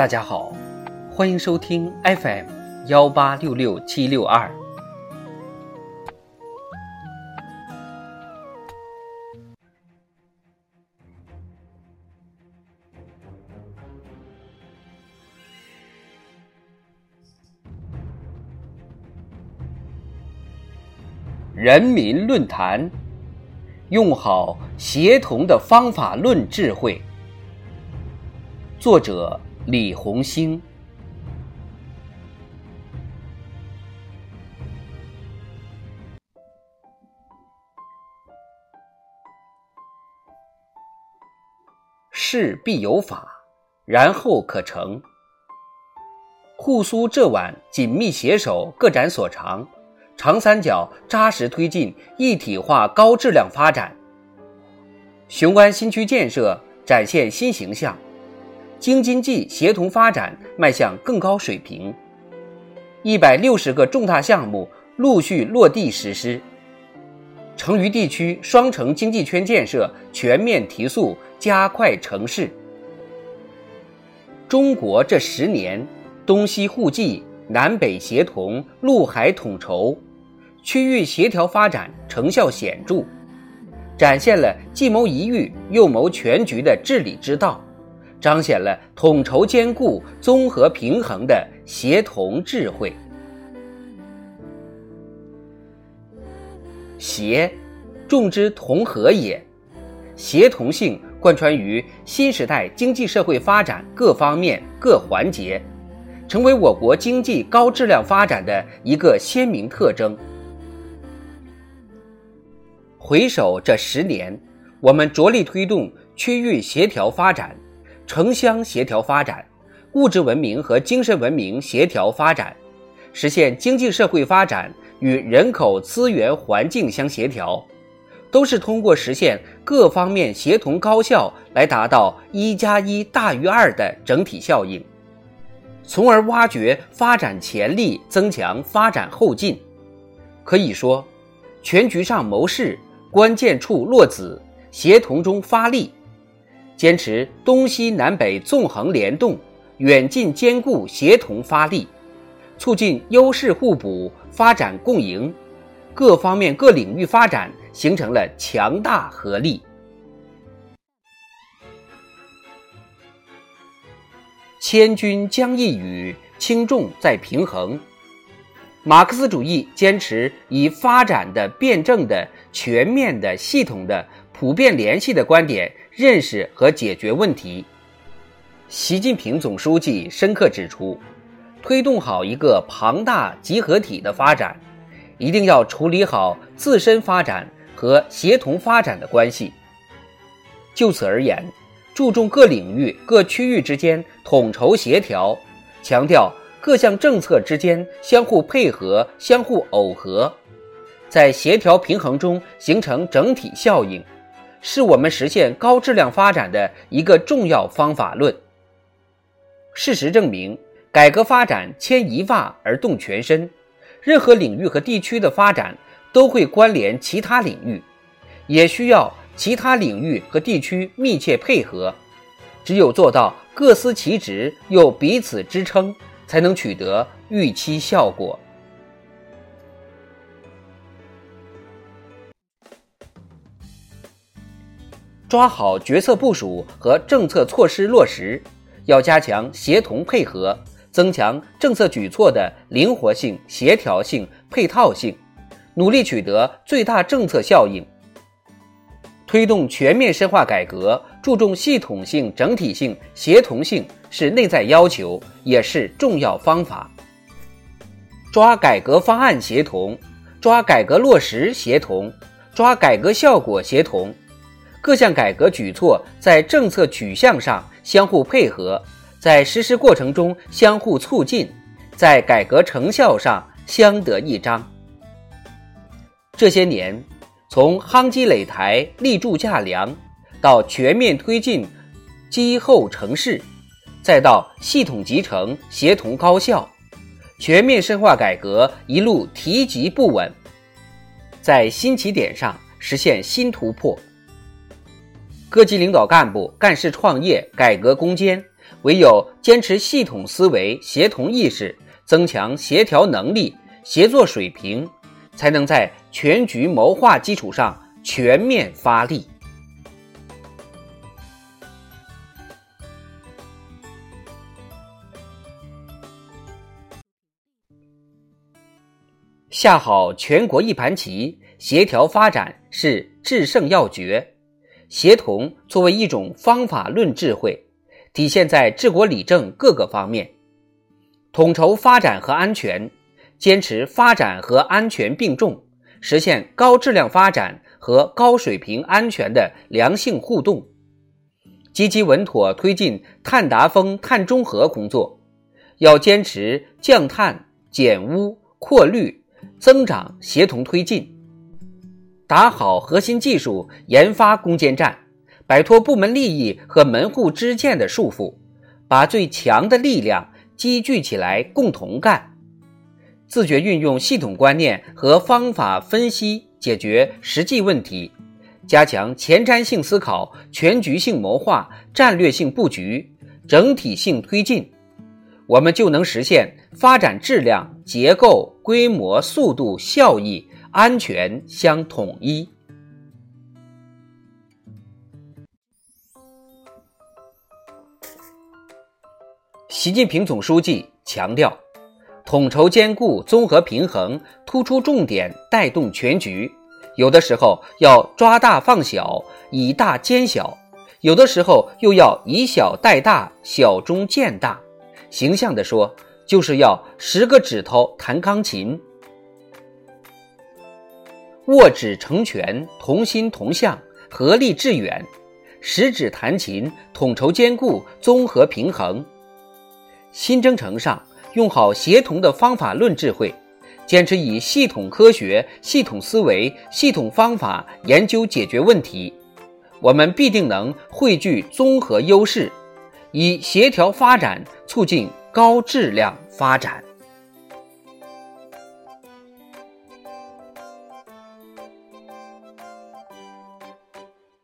大家好，欢迎收听 FM 幺八六六七六二。人民论坛，用好协同的方法论智慧。作者李红星。事必有法，然后可成。沪苏浙皖紧密携手，各展所长。长三角扎实推进一体化高质量发展，雄安新区建设展现新形象，京津冀协同发展迈向更高水平，一百六十个重大项目陆续落地实施，成渝地区双城经济圈建设全面提速，加快城市。中国这十年，东西互济，南北协同，陆海统筹。区域协调发展成效显著，展现了既谋一域又谋全局的治理之道，彰显了统筹兼顾、综合平衡的协同智慧。协，众之同和也。协同性贯穿于新时代经济社会发展各方面各环节，成为我国经济高质量发展的一个鲜明特征。回首这十年，我们着力推动区域协调发展、城乡协调发展、物质文明和精神文明协调发展，实现经济社会发展与人口资源环境相协调，都是通过实现各方面协同高效，来达到一加一大于二的整体效应，从而挖掘发展潜力，增强发展后劲。可以说，全局上谋事。关键处落子，协同中发力，坚持东西南北纵横联动、远近兼顾协同发力，促进优势互补、发展共赢，各方面各领域发展形成了强大合力。千钧将一羽，轻重在平衡。马克思主义坚持以发展的、辩证的、全面的、系统的、普遍联系的观点认识和解决问题。习近平总书记深刻指出，推动好一个庞大集合体的发展，一定要处理好自身发展和协同发展的关系。就此而言，注重各领域、各区域之间统筹协调，强调。各项政策之间相互配合、相互耦合，在协调平衡中形成整体效应，是我们实现高质量发展的一个重要方法论。事实证明，改革发展牵一发而动全身，任何领域和地区的发展都会关联其他领域，也需要其他领域和地区密切配合。只有做到各司其职又彼此支撑。才能取得预期效果。抓好决策部署和政策措施落实，要加强协同配合，增强政策举措的灵活性、协调性、配套性，努力取得最大政策效应。推动全面深化改革，注重系统性、整体性、协同性。是内在要求，也是重要方法。抓改革方案协同，抓改革落实协同，抓改革效果协同。各项改革举措在政策取向上相互配合，在实施过程中相互促进，在改革成效上相得益彰。这些年，从夯基垒台、立柱架梁，到全面推进积后成市。再到系统集成、协同高效、全面深化改革，一路提级不稳，在新起点上实现新突破。各级领导干部干事创业、改革攻坚，唯有坚持系统思维、协同意识，增强协调能力、协作水平，才能在全局谋划基础上全面发力。下好全国一盘棋，协调发展是制胜要诀。协同作为一种方法论智慧，体现在治国理政各个方面。统筹发展和安全，坚持发展和安全并重，实现高质量发展和高水平安全的良性互动。积极稳妥推进碳达峰、碳中和工作，要坚持降碳、减污、扩绿。增长协同推进，打好核心技术研发攻坚战，摆脱部门利益和门户之见的束缚，把最强的力量积聚起来共同干。自觉运用系统观念和方法分析解决实际问题，加强前瞻性思考、全局性谋划、战略性布局、整体性推进。我们就能实现发展质量、结构、规模、速度、效益、安全相统一。习近平总书记强调，统筹兼顾、综合平衡，突出重点，带动全局。有的时候要抓大放小，以大兼小；有的时候又要以小带大，小中见大。形象地说，就是要十个指头弹钢琴，握指成拳，同心同向，合力致远；十指弹琴，统筹兼顾，综合平衡。新征程上，用好协同的方法论智慧，坚持以系统科学、系统思维、系统方法研究解决问题，我们必定能汇聚综合优势。以协调发展，促进高质量发展。